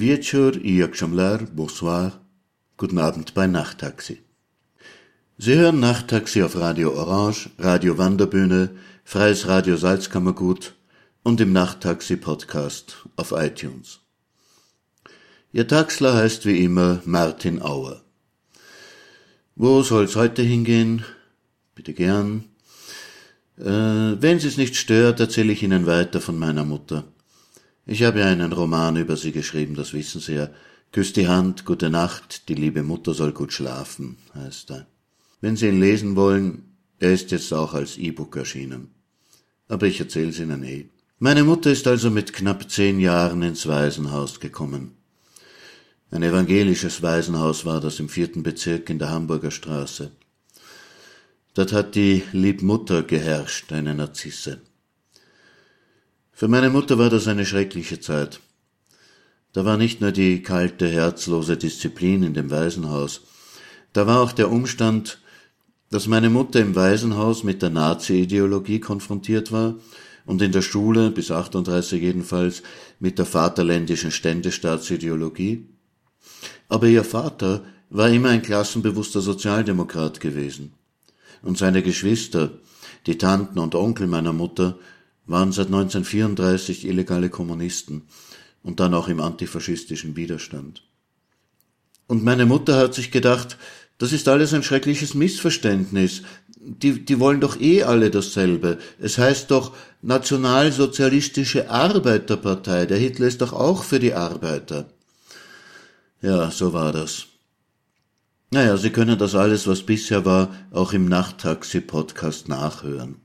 Wieczór i jak bonsoir, guten Abend bei Nachttaxi. Sie hören Nachttaxi auf Radio Orange, Radio Wanderbühne, Freies Radio Salzkammergut und im Nachttaxi Podcast auf iTunes. Ihr Taxler heißt wie immer Martin Auer. Wo soll's heute hingehen? Bitte gern. Äh, wenn es nicht stört, erzähle ich Ihnen weiter von meiner Mutter. Ich habe ja einen Roman über sie geschrieben, das wissen Sie ja. Küss die Hand, gute Nacht, die liebe Mutter soll gut schlafen, heißt er. Wenn Sie ihn lesen wollen, er ist jetzt auch als E-Book erschienen. Aber ich erzähl's Ihnen eh. Meine Mutter ist also mit knapp zehn Jahren ins Waisenhaus gekommen. Ein evangelisches Waisenhaus war das im vierten Bezirk in der Hamburger Straße. Dort hat die Liebmutter geherrscht, eine Narzisse. Für meine Mutter war das eine schreckliche Zeit. Da war nicht nur die kalte, herzlose Disziplin in dem Waisenhaus, da war auch der Umstand, dass meine Mutter im Waisenhaus mit der Nazi-Ideologie konfrontiert war und in der Schule, bis 38 jedenfalls, mit der vaterländischen Ständestaatsideologie. Aber ihr Vater war immer ein klassenbewusster Sozialdemokrat gewesen. Und seine Geschwister, die Tanten und Onkel meiner Mutter, waren seit 1934 illegale Kommunisten und dann auch im antifaschistischen Widerstand. Und meine Mutter hat sich gedacht, das ist alles ein schreckliches Missverständnis. Die, die wollen doch eh alle dasselbe. Es heißt doch Nationalsozialistische Arbeiterpartei. Der Hitler ist doch auch für die Arbeiter. Ja, so war das. Naja, Sie können das alles, was bisher war, auch im Nachttaxi-Podcast nachhören.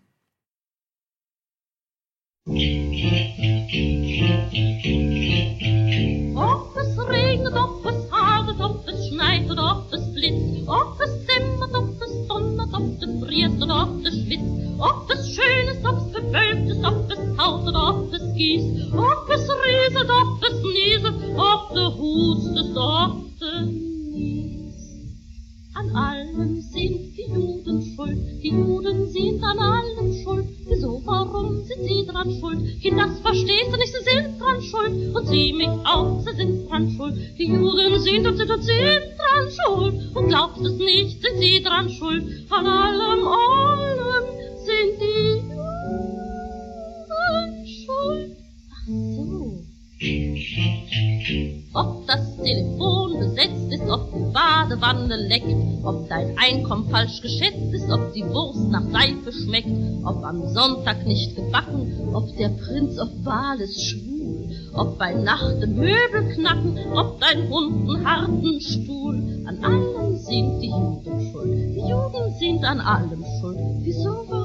Ob es regnet, ob es hagelt, ob es schneit oder ob es blitzt, ob es zimmert, ob es donnert, ob es friert oder ob es schwitzt, ob es schön ist, ob es bewölkt ist, ob es haut oder ob es gießt, ob es rieselt, ob es nieselt, ob du hustest, ob du niest. An allem sind die Juden schuld, die Juden sind an allem schuld, Wieso, warum sind sie dran schuld? Kind, das verstehst du nicht, sie sind dran schuld. Und sie mich auch, sie sind dran schuld. Die Juden sind und sind und sind dran schuld. Und glaubst es nicht, sind sie dran schuld. An allem, allem sind die Juden schuld. Ach so. Ob das Telefon besetzt ist, ob die Badewanne leckt, ob dein Einkommen falsch geschätzt ist, ob die Wurst nach Seife schmeckt, ob am Sonntag nicht gebacken, ob der Prinz auf Wales schwul, ob bei Nacht im Möbel knacken, ob dein Hund einen harten Stuhl. An allem sind die Juden schuld, die Juden sind an allem schuld. Wieso, sind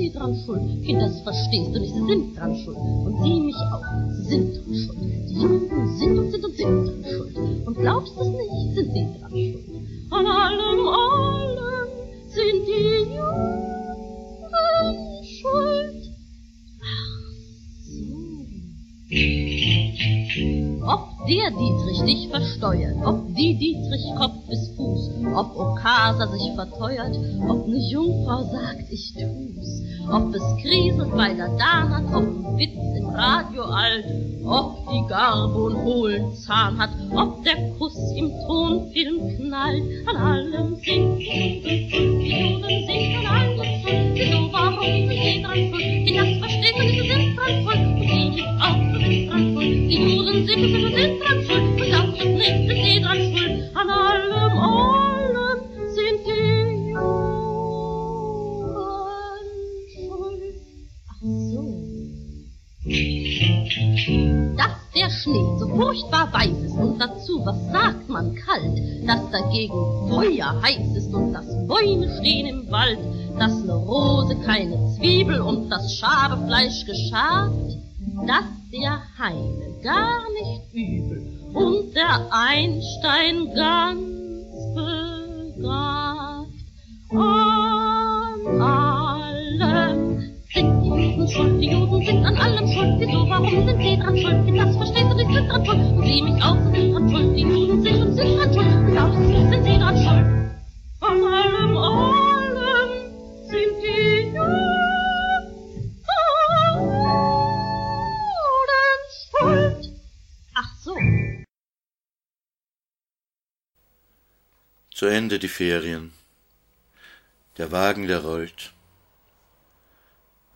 sie dran schuld? Kind, das verstehst du nicht, sie sind dran schuld. Und sie mich auch, sie sind dran schuld. Die Juden sind und sind und sind dran schuld. Und glaubst du es nicht, sind sie dran schuld. An allem, allem sind die Juden schuld. Ach so. Ob der Dietrich dich versteuert, ob die Dietrich Kopf bis Fuß, ob Okasa sich verteuert, ob ne Jungfrau sagt, ich tu's, ob es kriselt bei der hat, ob ein Witz im Radio alt, ob die Garbe einen hohlen Zahn hat, ob der Kuss im Tonfilm knallt, an allem singt dagegen Feuer heiß ist und dass Bäume stehen im Wald, dass ne Rose keine Zwiebel und das Schabefleisch geschabt, dass der Heine gar nicht übel und der Einstein ganz begabt. Schuld, die Juden sind an allem schuld. Wieso, warum sind sie dran schuld? Wenn das verstehst du, die sind dran schuld. Und sie mich auch, sind dran schuld. Die Juden sind und sind dran schuld. Und du, sind sie dran schuld? An allem, allem sind die Juden schuld. Ach so. Zu Ende die Ferien. Der Wagen, der rollt.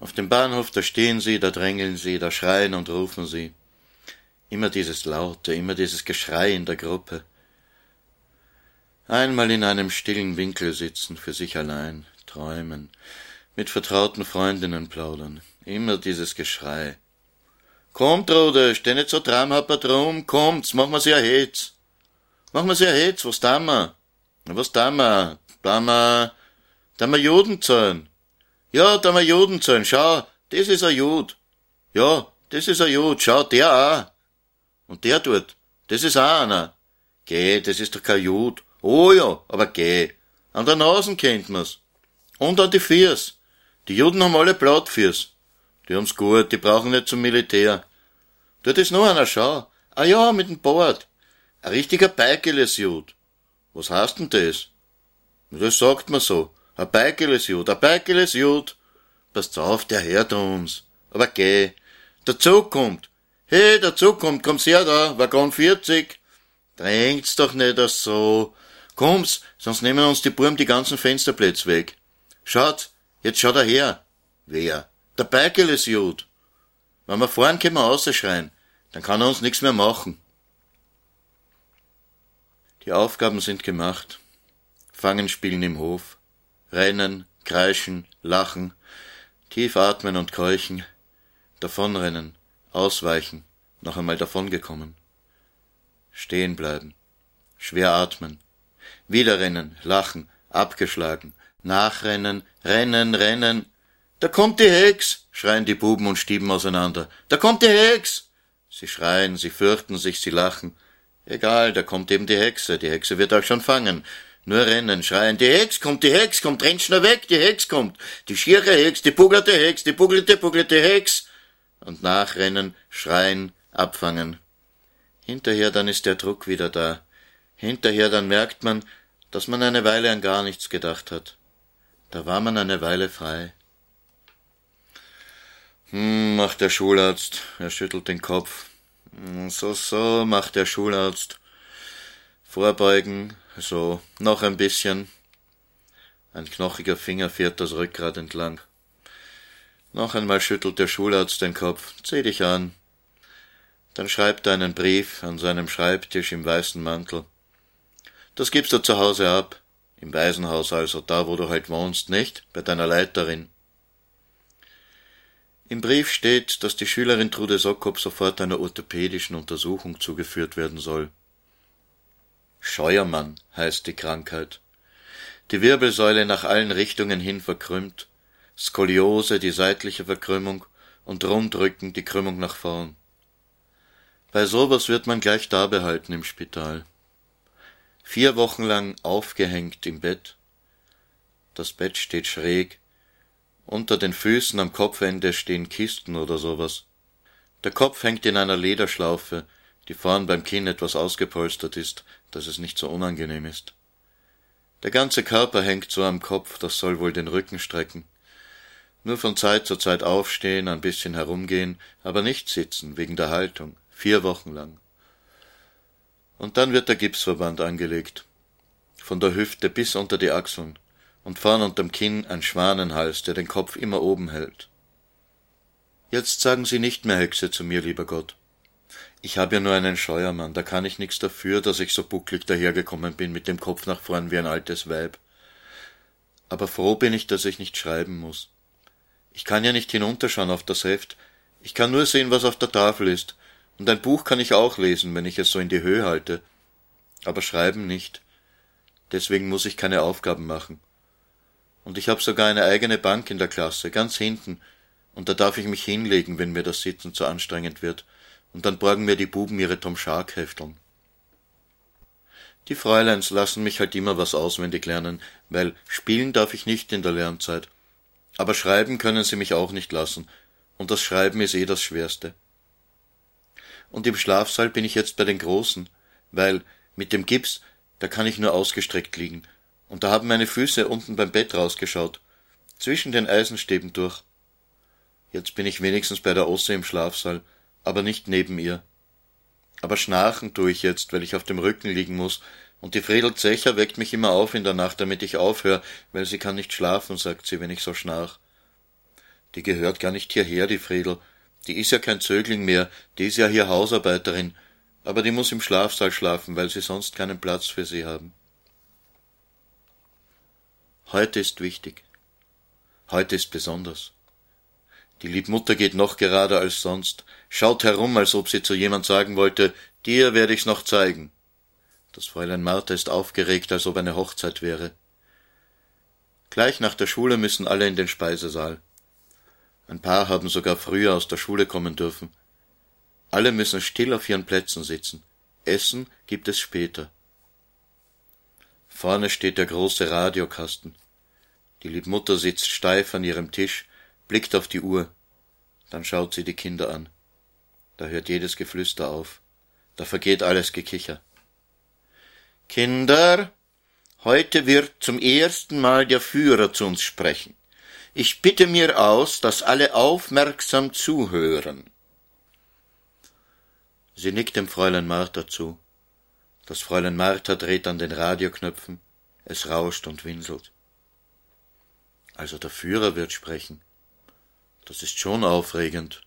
Auf dem Bahnhof, da stehen sie, da drängeln sie, da schreien und rufen sie. Immer dieses Laute, immer dieses Geschrei in der Gruppe. Einmal in einem stillen Winkel sitzen, für sich allein, träumen, mit vertrauten Freundinnen plaudern. Immer dieses Geschrei. Kommt, Rode, steh nicht so dramhappert rum, kommt's, mach mir's ja Hetz. Mach mir's ja Hetz, was da ma? Was da ma? Da ma, da ma Juden zahlen. Ja, da ma Juden zahlen, schau, das is a Jud. Ja, das is a Jud, schau, der auch. Und der dort, das is auch einer. Geh, das ist doch kein Jud. Oh ja, aber geh. An der Nasen kennt man's. Und an die Fiers. Die Juden haben alle Blattfiers. Die haben's gut, die brauchen nicht zum Militär. Dort ist noch einer, schau. Ah ja, mit dem Bart. Ein richtiger Beigeles Jud. Was heißt denn das? Das sagt man so. Ein Beigeles Jud, ein Beigeles Jud. Passt auf, der hört uns. Aber geh. Der Zug kommt. Hey, der Zug kommt, komm's her da, Waggon 40. Drängt's doch nicht das so. Komm's, sonst nehmen uns die Burm die ganzen Fensterplätze weg. Schaut, jetzt schaut er her. Wer? Der Beigeles Jud. Wenn wir fahren, können wir rausschreien. Dann kann er uns nichts mehr machen. Die Aufgaben sind gemacht. Fangen spielen im Hof. Rennen, kreischen, lachen, tief atmen und keuchen, davonrennen, ausweichen, noch einmal davongekommen. Stehen bleiben, schwer atmen, wieder rennen, lachen, abgeschlagen, nachrennen, rennen, rennen. Da kommt die Hex, schreien die Buben und stieben auseinander. Da kommt die Hex! Sie schreien, sie fürchten sich, sie lachen. Egal, da kommt eben die Hexe, die Hexe wird euch schon fangen. Nur rennen, schreien, die Hex kommt, die Hex kommt, rennt schnell weg, die Hex kommt. Die schiere Hex, die bugelte Hex, die bugelte, bugelte Hex. Und nachrennen, schreien, abfangen. Hinterher dann ist der Druck wieder da. Hinterher dann merkt man, dass man eine Weile an gar nichts gedacht hat. Da war man eine Weile frei. Hm, macht der Schularzt. Er schüttelt den Kopf. Hm, so, so, macht der Schularzt. Vorbeugen, so, noch ein bisschen. Ein knochiger Finger fährt das Rückgrat entlang. Noch einmal schüttelt der Schularzt den Kopf. Zieh dich an. Dann schreibt er einen Brief an seinem Schreibtisch im weißen Mantel. Das gibst du zu Hause ab. Im Waisenhaus also, da wo du halt wohnst, nicht? Bei deiner Leiterin. Im Brief steht, dass die Schülerin Trude Sokop sofort einer orthopädischen Untersuchung zugeführt werden soll. Scheuermann heißt die Krankheit. Die Wirbelsäule nach allen Richtungen hin verkrümmt, Skoliose die seitliche Verkrümmung und Rundrücken die Krümmung nach vorn. Bei sowas wird man gleich da behalten im Spital. Vier Wochen lang aufgehängt im Bett. Das Bett steht schräg, unter den Füßen am Kopfende stehen Kisten oder sowas. Der Kopf hängt in einer Der ganze Körper hängt so am Kopf, das soll wohl den Rücken strecken. Nur von Zeit zu Zeit aufstehen, ein bisschen herumgehen, aber nicht sitzen, wegen der Haltung, vier Wochen lang. Und dann wird der Gipsverband angelegt, von der Hüfte bis unter die Achseln, und vorn unterm Kinn ein Schwanenhals, der den Kopf immer oben hält. Jetzt sagen Sie nicht mehr Hexe zu mir, lieber Gott. Ich habe ja nur einen Scheuermann, da kann ich nichts dafür, dass ich so bucklig dahergekommen bin mit dem Kopf nach vorn wie ein altes Weib. Aber froh bin ich, dass ich nicht schreiben muss. Ich kann ja nicht hinunterschauen auf das Heft, ich kann nur sehen, was auf der Tafel ist, und ein Buch kann ich auch lesen, wenn ich es so in die Höhe halte. Aber schreiben nicht. Deswegen muss ich keine Aufgaben machen. Und ich habe sogar eine eigene Bank in der Klasse, ganz hinten, und da darf ich mich hinlegen, wenn mir das Sitzen zu anstrengend wird, und dann borgen mir die Buben ihre Tom Shark Hefteln. Die Fräuleins lassen mich halt immer was auswendig lernen, weil spielen darf ich nicht in der Lernzeit. Aber schreiben können sie mich auch nicht lassen, und das Schreiben ist eh das Schwerste. Und im Schlafsaal bin ich jetzt bei den Großen, weil mit dem Gips, da kann ich nur ausgestreckt liegen, und da haben meine Füße unten beim Bett rausgeschaut, zwischen den Eisenstäben durch. Jetzt bin ich wenigstens bei der Osse im Schlafsaal, aber nicht neben ihr. Aber schnarchen tue ich jetzt, weil ich auf dem Rücken liegen muss, und die Fredel Zecher weckt mich immer auf in der Nacht, damit ich aufhöre, weil sie kann nicht schlafen, sagt sie, wenn ich so schnarch. Die gehört gar nicht hierher, die Fredel. Die ist ja kein Zögling mehr, die ist ja hier Hausarbeiterin, aber die muss im Schlafsaal schlafen, weil sie sonst keinen Platz für sie haben. Heute ist wichtig. Heute ist besonders. Die Liebmutter geht noch gerader als sonst, schaut herum, als ob sie zu jemand sagen wollte, dir werde ich's noch zeigen. Das Fräulein Martha ist aufgeregt, als ob eine Hochzeit wäre. Gleich nach der Schule müssen alle in den Speisesaal. Ein paar haben sogar früher aus der Schule kommen dürfen. Alle müssen still auf ihren Plätzen sitzen. Essen gibt es später. Vorne steht der große Radiokasten. Die Liebmutter sitzt steif an ihrem Tisch, blickt auf die Uhr. Dann schaut sie die Kinder an. Da hört jedes Geflüster auf. Da vergeht alles Gekicher. Kinder, heute wird zum ersten Mal der Führer zu uns sprechen. Ich bitte mir aus, dass alle aufmerksam zuhören. Sie nickt dem Fräulein Martha zu. Das Fräulein Martha dreht an den Radioknöpfen. Es rauscht und winselt. Also der Führer wird sprechen. Das ist schon aufregend.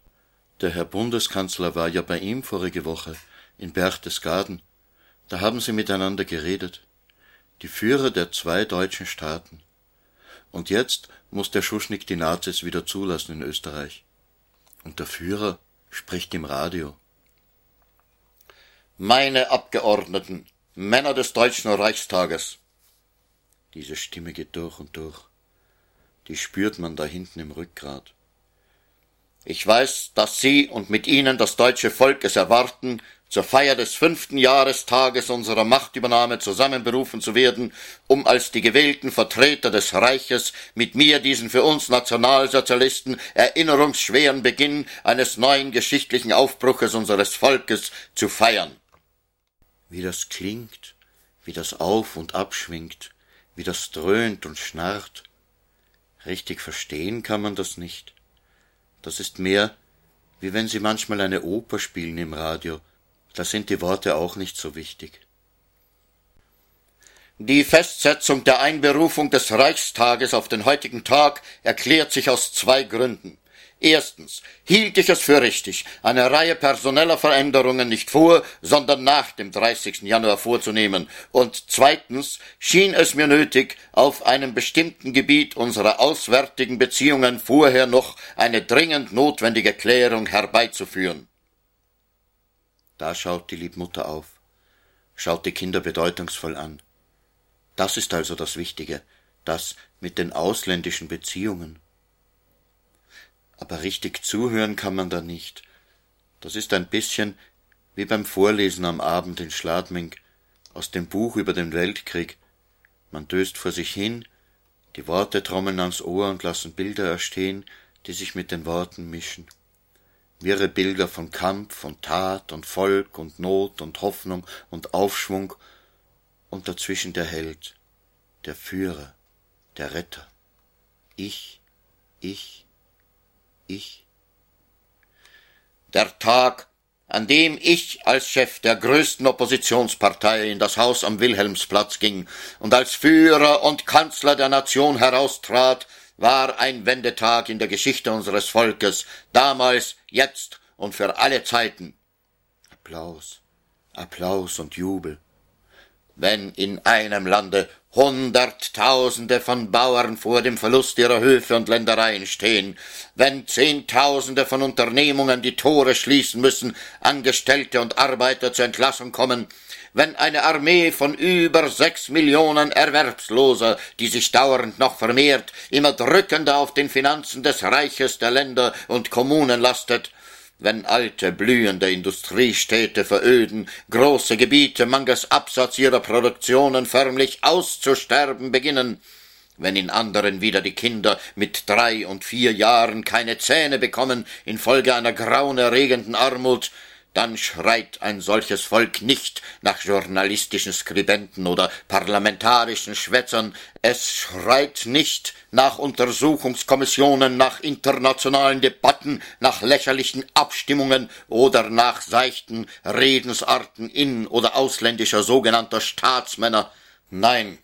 Der Herr Bundeskanzler war ja bei ihm vorige Woche in Berchtesgaden. Da haben sie miteinander geredet. Die Führer der zwei deutschen Staaten. Und jetzt muss der Schuschnigg die Nazis wieder zulassen in Österreich. Und der Führer spricht im Radio. Meine Abgeordneten, Männer des Deutschen Reichstages. Diese Stimme geht durch und durch. Die spürt man da hinten im Rückgrat. Ich weiß, dass Sie und mit Ihnen das deutsche Volk es erwarten, zur Feier des fünften Jahrestages unserer Machtübernahme zusammenberufen zu werden, um als die gewählten Vertreter des Reiches mit mir diesen für uns Nationalsozialisten erinnerungsschweren Beginn eines neuen geschichtlichen Aufbruches unseres Volkes zu feiern. Wie das klingt, wie das auf und abschwingt, wie das dröhnt und schnarrt. Richtig verstehen kann man das nicht. Das ist mehr, wie wenn Sie manchmal eine Oper spielen im Radio. Da sind die Worte auch nicht so wichtig. Die Festsetzung der Einberufung des Reichstages auf den heutigen Tag erklärt sich aus zwei Gründen. Erstens hielt ich es für richtig, eine Reihe personeller Veränderungen nicht vor, sondern nach dem 30. Januar vorzunehmen. Und zweitens schien es mir nötig, auf einem bestimmten Gebiet unserer auswärtigen Beziehungen vorher noch eine dringend notwendige Klärung herbeizuführen. Da schaut die Liebmutter auf, schaut die Kinder bedeutungsvoll an. Das ist also das Wichtige, das mit den ausländischen Beziehungen aber richtig zuhören kann man da nicht. Das ist ein bisschen wie beim Vorlesen am Abend in Schladming aus dem Buch über den Weltkrieg. Man döst vor sich hin, die Worte trommeln ans Ohr und lassen Bilder erstehen, die sich mit den Worten mischen. Wirre Bilder von Kampf und Tat und Volk und Not und Hoffnung und Aufschwung und dazwischen der Held, der Führer, der Retter. Ich, ich, ich. Der Tag, an dem ich als Chef der größten Oppositionspartei in das Haus am Wilhelmsplatz ging und als Führer und Kanzler der Nation heraustrat, war ein Wendetag in der Geschichte unseres Volkes, damals, jetzt und für alle Zeiten. Applaus, Applaus und Jubel. Wenn in einem Lande Hunderttausende von Bauern vor dem Verlust ihrer Höfe und Ländereien stehen, wenn Zehntausende von Unternehmungen die Tore schließen müssen, Angestellte und Arbeiter zur Entlassung kommen, wenn eine Armee von über sechs Millionen Erwerbsloser, die sich dauernd noch vermehrt, immer drückender auf den Finanzen des Reiches der Länder und Kommunen lastet, wenn alte, blühende Industriestädte veröden, große Gebiete mangels Absatz ihrer Produktionen förmlich auszusterben beginnen, wenn in anderen wieder die Kinder mit drei und vier Jahren keine Zähne bekommen infolge einer grauenerregenden Armut, dann schreit ein solches Volk nicht nach journalistischen Skribenten oder parlamentarischen Schwätzern, es schreit nicht nach Untersuchungskommissionen, nach internationalen Debatten, nach lächerlichen Abstimmungen oder nach seichten Redensarten in oder ausländischer sogenannter Staatsmänner. Nein,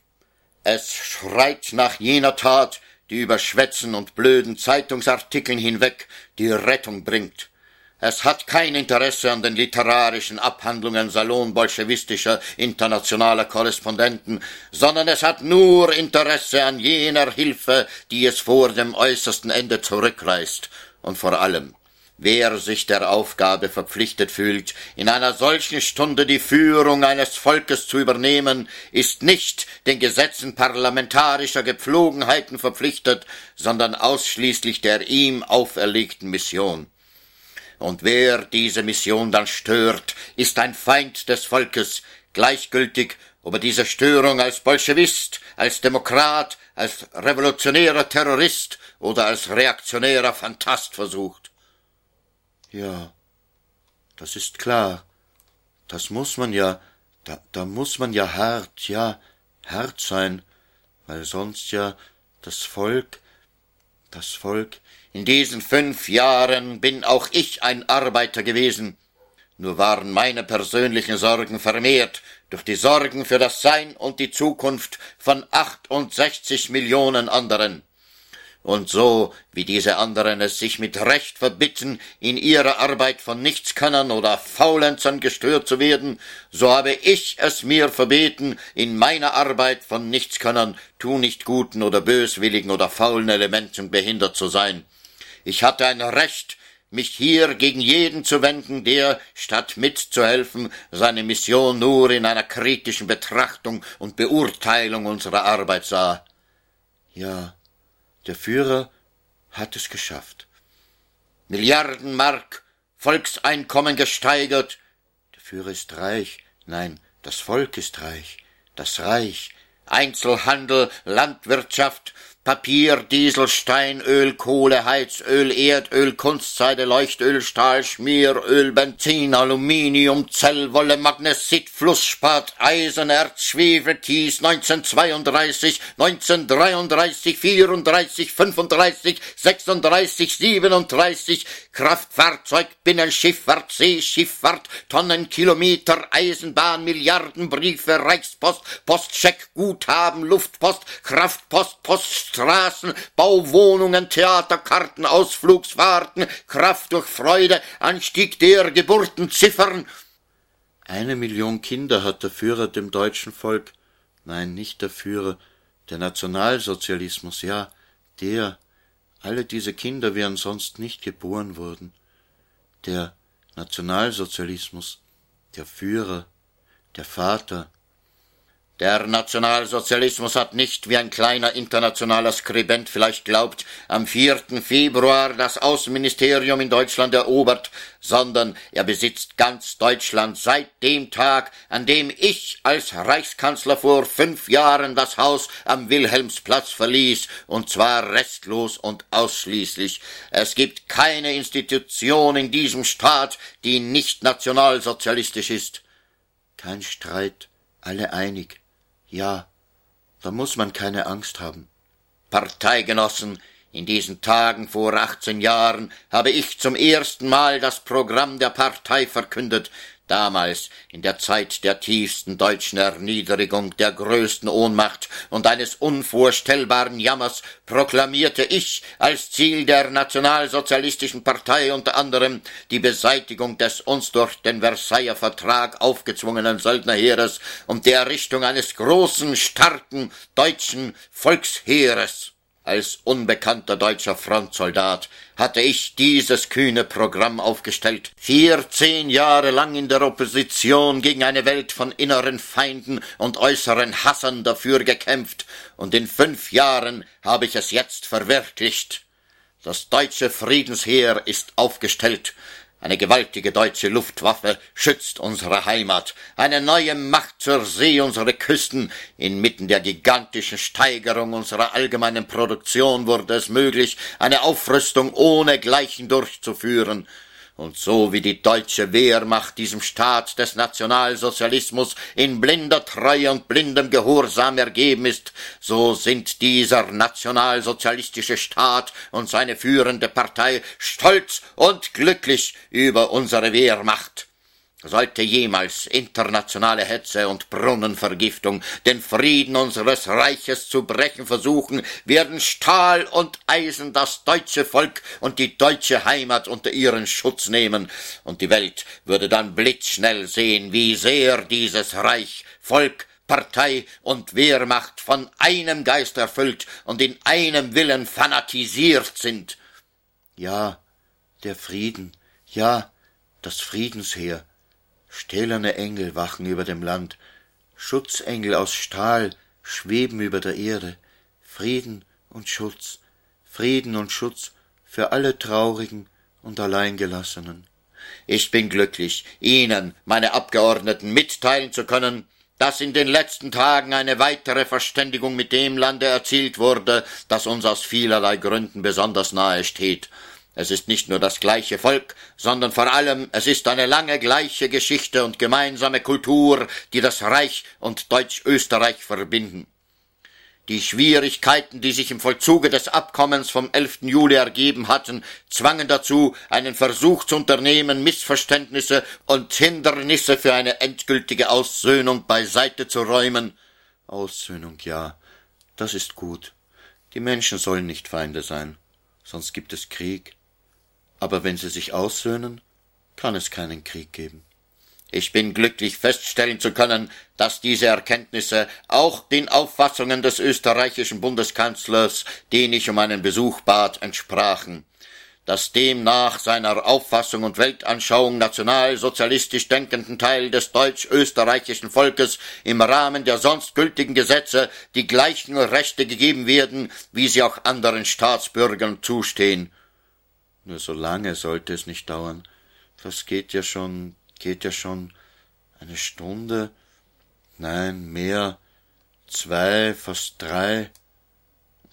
es schreit nach jener Tat, die über Schwätzen und blöden Zeitungsartikeln hinweg die Rettung bringt. Es hat kein Interesse an den literarischen Abhandlungen salonbolschewistischer internationaler Korrespondenten, sondern es hat nur Interesse an jener Hilfe, die es vor dem äußersten Ende zurückreißt. Und vor allem, wer sich der Aufgabe verpflichtet fühlt, in einer solchen Stunde die Führung eines Volkes zu übernehmen, ist nicht den Gesetzen parlamentarischer Gepflogenheiten verpflichtet, sondern ausschließlich der ihm auferlegten Mission. Und wer diese Mission dann stört, ist ein Feind des Volkes, gleichgültig, ob er diese Störung als Bolschewist, als Demokrat, als revolutionärer Terrorist oder als reaktionärer Phantast versucht. Ja, das ist klar. Das muss man ja, da, da muss man ja hart, ja, hart sein, weil sonst ja das Volk, das Volk in diesen fünf Jahren bin auch ich ein Arbeiter gewesen, nur waren meine persönlichen Sorgen vermehrt durch die Sorgen für das Sein und die Zukunft von achtundsechzig Millionen anderen und so wie diese anderen es sich mit Recht verbitten, in ihrer Arbeit von Nichtskönnern oder Faulenzern gestört zu werden, so habe ich es mir verbeten, in meiner Arbeit von Nichtskönnern, tu nicht guten oder böswilligen oder faulen Elementen behindert zu sein. Ich hatte ein Recht, mich hier gegen jeden zu wenden, der, statt mitzuhelfen, seine Mission nur in einer kritischen Betrachtung und Beurteilung unserer Arbeit sah. Ja, der Führer hat es geschafft. Milliarden Mark, Volkseinkommen gesteigert. Der Führer ist reich. Nein, das Volk ist reich. Das Reich. Einzelhandel, Landwirtschaft, Papier, Diesel, Steinöl, Kohle, Heizöl, Erdöl, Kunstseide, Leuchtöl, Stahl, Schmieröl, Benzin, Aluminium, Zellwolle, Magnesit, Flussspat, Eisenerz, Schwefel, Kies, 1932, 1933, 34, 35, 36, 37, Kraftfahrzeug, Binnenschifffahrt, Seeschifffahrt, Tonnenkilometer, Eisenbahn, Milliardenbriefe, Reichspost, Postcheck, Guthaben, Luftpost, Kraftpost, Post, Straßen, Bauwohnungen, Theaterkarten, Ausflugsfahrten, Kraft durch Freude, Anstieg der Geburtenziffern. Eine Million Kinder hat der Führer dem deutschen Volk, nein, nicht der Führer, der Nationalsozialismus, ja, der, alle diese Kinder wären sonst nicht geboren worden. Der Nationalsozialismus, der Führer, der Vater, der Nationalsozialismus hat nicht, wie ein kleiner internationaler Skribent vielleicht glaubt, am 4. Februar das Außenministerium in Deutschland erobert, sondern er besitzt ganz Deutschland seit dem Tag, an dem ich als Reichskanzler vor fünf Jahren das Haus am Wilhelmsplatz verließ, und zwar restlos und ausschließlich. Es gibt keine Institution in diesem Staat, die nicht nationalsozialistisch ist. Kein Streit, alle einig. Ja, Da muss man keine Angst haben. Parteigenossen, in diesen Tagen vor achtzehn Jahren habe ich zum ersten Mal das Programm der Partei verkündet, damals in der Zeit der tiefsten deutschen Erniedrigung, der größten Ohnmacht und eines unvorstellbaren Jammers proklamierte ich als Ziel der nationalsozialistischen Partei unter anderem die Beseitigung des uns durch den Versailler Vertrag aufgezwungenen Söldnerheeres und die Errichtung eines großen, starken deutschen Volksheeres. Als unbekannter deutscher Frontsoldat hatte ich dieses kühne Programm aufgestellt, vierzehn Jahre lang in der Opposition gegen eine Welt von inneren Feinden und äußeren Hassern dafür gekämpft, und in fünf Jahren habe ich es jetzt verwirklicht. Das deutsche Friedensheer ist aufgestellt, eine gewaltige deutsche Luftwaffe schützt unsere Heimat. Eine neue Macht zur See unsere Küsten. Inmitten der gigantischen Steigerung unserer allgemeinen Produktion wurde es möglich, eine Aufrüstung ohne Gleichen durchzuführen. Und so wie die deutsche Wehrmacht diesem Staat des Nationalsozialismus in blinder Treue und blindem Gehorsam ergeben ist, so sind dieser nationalsozialistische Staat und seine führende Partei stolz und glücklich über unsere Wehrmacht. Sollte jemals internationale Hetze und Brunnenvergiftung den Frieden unseres Reiches zu brechen versuchen, werden Stahl und Eisen das deutsche Volk und die deutsche Heimat unter ihren Schutz nehmen, und die Welt würde dann blitzschnell sehen, wie sehr dieses Reich, Volk, Partei und Wehrmacht von einem Geist erfüllt und in einem Willen fanatisiert sind. Ja, der Frieden, ja, das Friedensheer, Stählerne Engel wachen über dem Land, Schutzengel aus Stahl schweben über der Erde, Frieden und Schutz, Frieden und Schutz für alle Traurigen und Alleingelassenen. Ich bin glücklich, Ihnen, meine Abgeordneten, mitteilen zu können, dass in den letzten Tagen eine weitere Verständigung mit dem Lande erzielt wurde, das uns aus vielerlei Gründen besonders nahe steht. Es ist nicht nur das gleiche Volk, sondern vor allem es ist eine lange gleiche Geschichte und gemeinsame Kultur, die das Reich und Deutsch-Österreich verbinden. Die Schwierigkeiten, die sich im Vollzuge des Abkommens vom 11. Juli ergeben hatten, zwangen dazu, einen Versuch zu unternehmen, Missverständnisse und Hindernisse für eine endgültige Aussöhnung beiseite zu räumen. Aussöhnung, ja, das ist gut. Die Menschen sollen nicht Feinde sein, sonst gibt es Krieg aber wenn sie sich aussöhnen, kann es keinen Krieg geben. Ich bin glücklich feststellen zu können, dass diese Erkenntnisse auch den Auffassungen des österreichischen Bundeskanzlers, den ich um einen Besuch bat, entsprachen. Dass dem nach seiner Auffassung und Weltanschauung nationalsozialistisch denkenden Teil des deutsch-österreichischen Volkes im Rahmen der sonst gültigen Gesetze die gleichen Rechte gegeben werden, wie sie auch anderen Staatsbürgern zustehen. Nur so lange sollte es nicht dauern. Das geht ja schon, geht ja schon eine Stunde. Nein, mehr. Zwei, fast drei.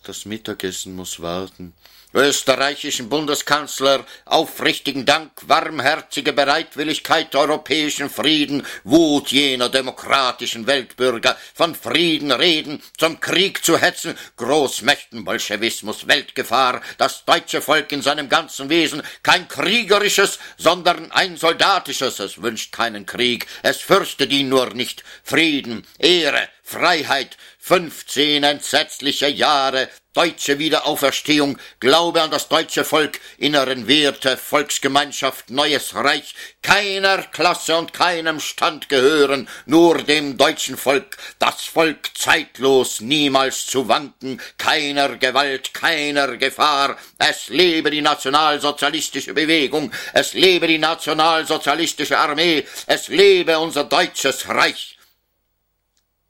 Das Mittagessen muss warten österreichischen Bundeskanzler aufrichtigen Dank, warmherzige Bereitwilligkeit, europäischen Frieden, Wut jener demokratischen Weltbürger, von Frieden reden, zum Krieg zu hetzen, Großmächten, Bolschewismus, Weltgefahr, das deutsche Volk in seinem ganzen Wesen, kein kriegerisches, sondern ein soldatisches, es wünscht keinen Krieg, es fürchtet ihn nur nicht, Frieden, Ehre, Freiheit, fünfzehn entsetzliche Jahre, deutsche Wiederauferstehung, Glaube an das deutsche Volk, inneren Werte, Volksgemeinschaft, neues Reich, keiner Klasse und keinem Stand gehören, nur dem deutschen Volk, das Volk zeitlos, niemals zu wanken, keiner Gewalt, keiner Gefahr, es lebe die nationalsozialistische Bewegung, es lebe die nationalsozialistische Armee, es lebe unser deutsches Reich.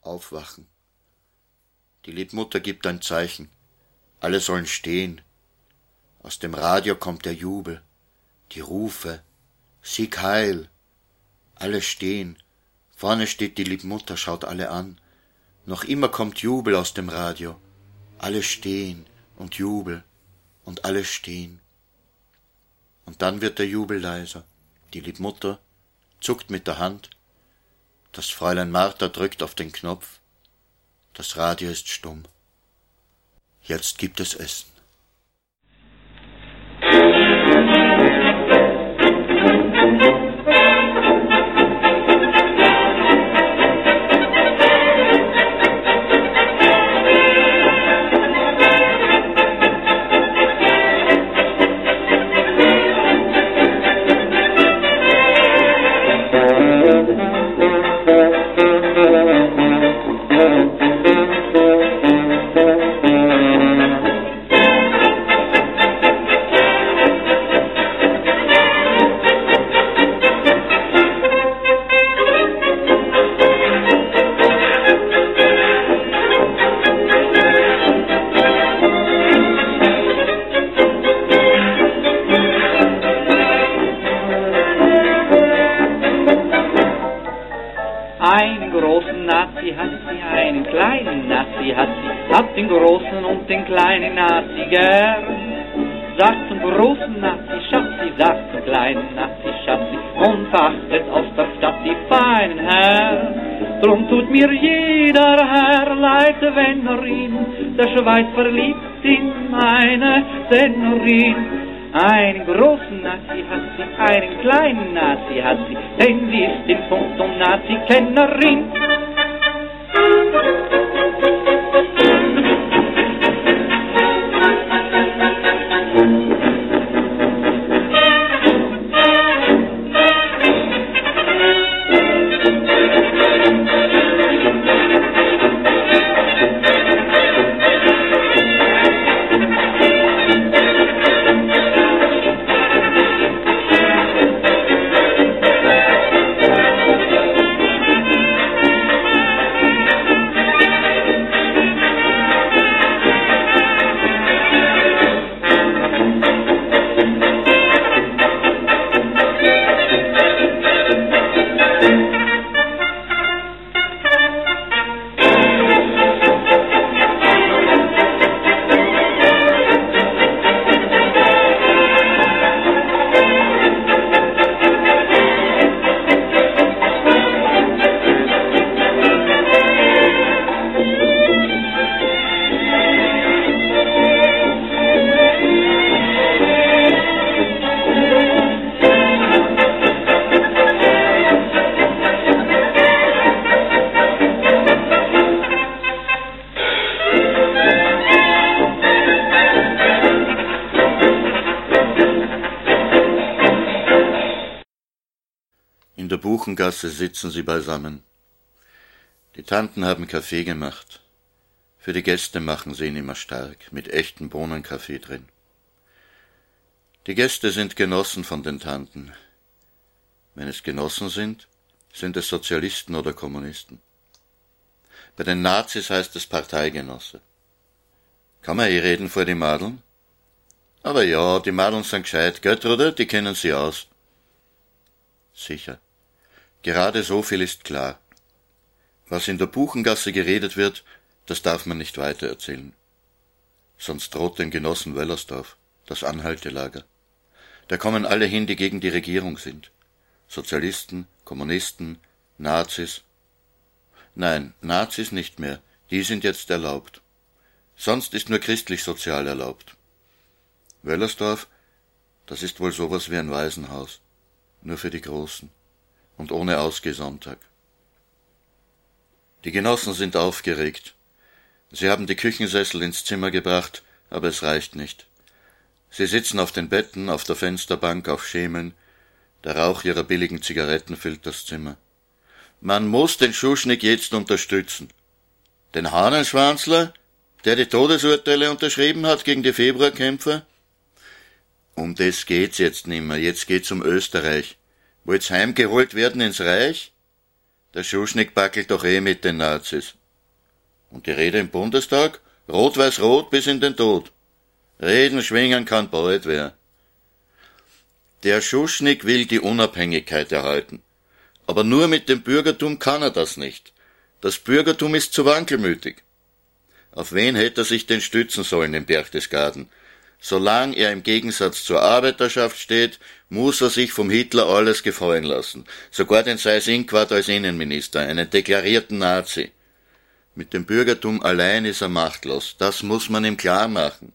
Aufwachen. Die Liebmutter gibt ein Zeichen. Alle sollen stehen. Aus dem Radio kommt der Jubel, die Rufe, Sieg heil. Alle stehen. Vorne steht die Liebmutter, schaut alle an. Noch immer kommt Jubel aus dem Radio. Alle stehen und Jubel und alle stehen. Und dann wird der Jubel leiser. Die Liebmutter zuckt mit der Hand. Das Fräulein Martha drückt auf den Knopf. Das Radio ist stumm. Jetzt gibt es Essen. Buchengasse sitzen sie beisammen. Die Tanten haben Kaffee gemacht. Für die Gäste machen sie ihn immer stark, mit echtem Bohnenkaffee drin. Die Gäste sind Genossen von den Tanten. Wenn es Genossen sind, sind es Sozialisten oder Kommunisten. Bei den Nazis heißt es Parteigenosse. Kann man eh reden vor die Madeln? Aber ja, die Madeln sind gescheit, Gertrude, die kennen sie aus. Sicher. Gerade so viel ist klar. Was in der Buchengasse geredet wird, das darf man nicht weitererzählen. Sonst droht den Genossen Wellersdorf das Anhaltelager. Da kommen alle hin, die gegen die Regierung sind. Sozialisten, Kommunisten, Nazis. Nein, Nazis nicht mehr, die sind jetzt erlaubt. Sonst ist nur christlich-sozial erlaubt. Wellersdorf, das ist wohl sowas wie ein Waisenhaus, nur für die Großen und ohne Ausgehsonntag. Die Genossen sind aufgeregt. Sie haben die Küchensessel ins Zimmer gebracht, aber es reicht nicht. Sie sitzen auf den Betten, auf der Fensterbank, auf Schemeln. Der Rauch ihrer billigen Zigaretten füllt das Zimmer. Man muss den Schuschnigg jetzt unterstützen. Den Hahnenschwanzler, der die Todesurteile unterschrieben hat gegen die Februarkämpfer? Um das geht's jetzt nimmer. Jetzt geht's um Österreich. Wollt's heimgeholt werden ins Reich? Der Schuschnigg backelt doch eh mit den Nazis. Und die Rede im Bundestag? Rot-Weiß-Rot bis in den Tod. Reden schwingen kann bald wer. Der Schuschnigg will die Unabhängigkeit erhalten. Aber nur mit dem Bürgertum kann er das nicht. Das Bürgertum ist zu wankelmütig. Auf wen hätte er sich denn stützen sollen im Berchtesgaden? Solange er im Gegensatz zur Arbeiterschaft steht, muss er sich vom Hitler alles gefallen lassen, sogar den Seyss-Inquart als Innenminister, einen deklarierten Nazi. Mit dem Bürgertum allein ist er machtlos. Das muss man ihm klar machen.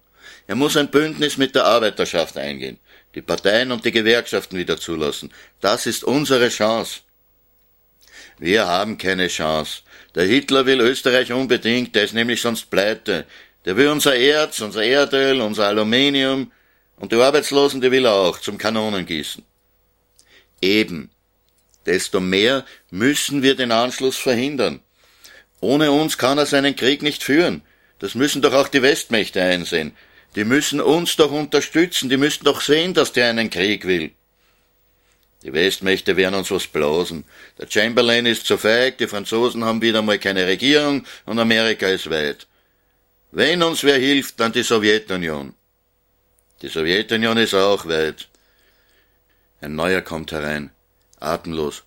Er muss ein Bündnis mit der Arbeiterschaft eingehen, die Parteien und die Gewerkschaften wieder zulassen. Das ist unsere Chance. Wir haben keine Chance. Der Hitler will Österreich unbedingt, der ist nämlich sonst pleite. Der will unser Erz, unser Erdöl, unser Aluminium und die Arbeitslosen, die will er auch zum Kanonengießen. Eben. Desto mehr müssen wir den Anschluss verhindern. Ohne uns kann er seinen Krieg nicht führen. Das müssen doch auch die Westmächte einsehen. Die müssen uns doch unterstützen, die müssen doch sehen, dass der einen Krieg will. Die Westmächte werden uns was blasen. Der Chamberlain ist zu feig, die Franzosen haben wieder mal keine Regierung und Amerika ist weit. Wenn uns wer hilft, dann die Sowjetunion. Die Sowjetunion ist auch weit. Ein neuer kommt herein, atemlos.